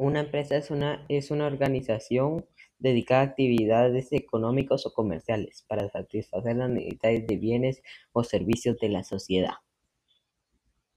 Una empresa es una organización dedicada a actividades económicas o comerciales para satisfacer las necesidades de bienes o servicios de la sociedad.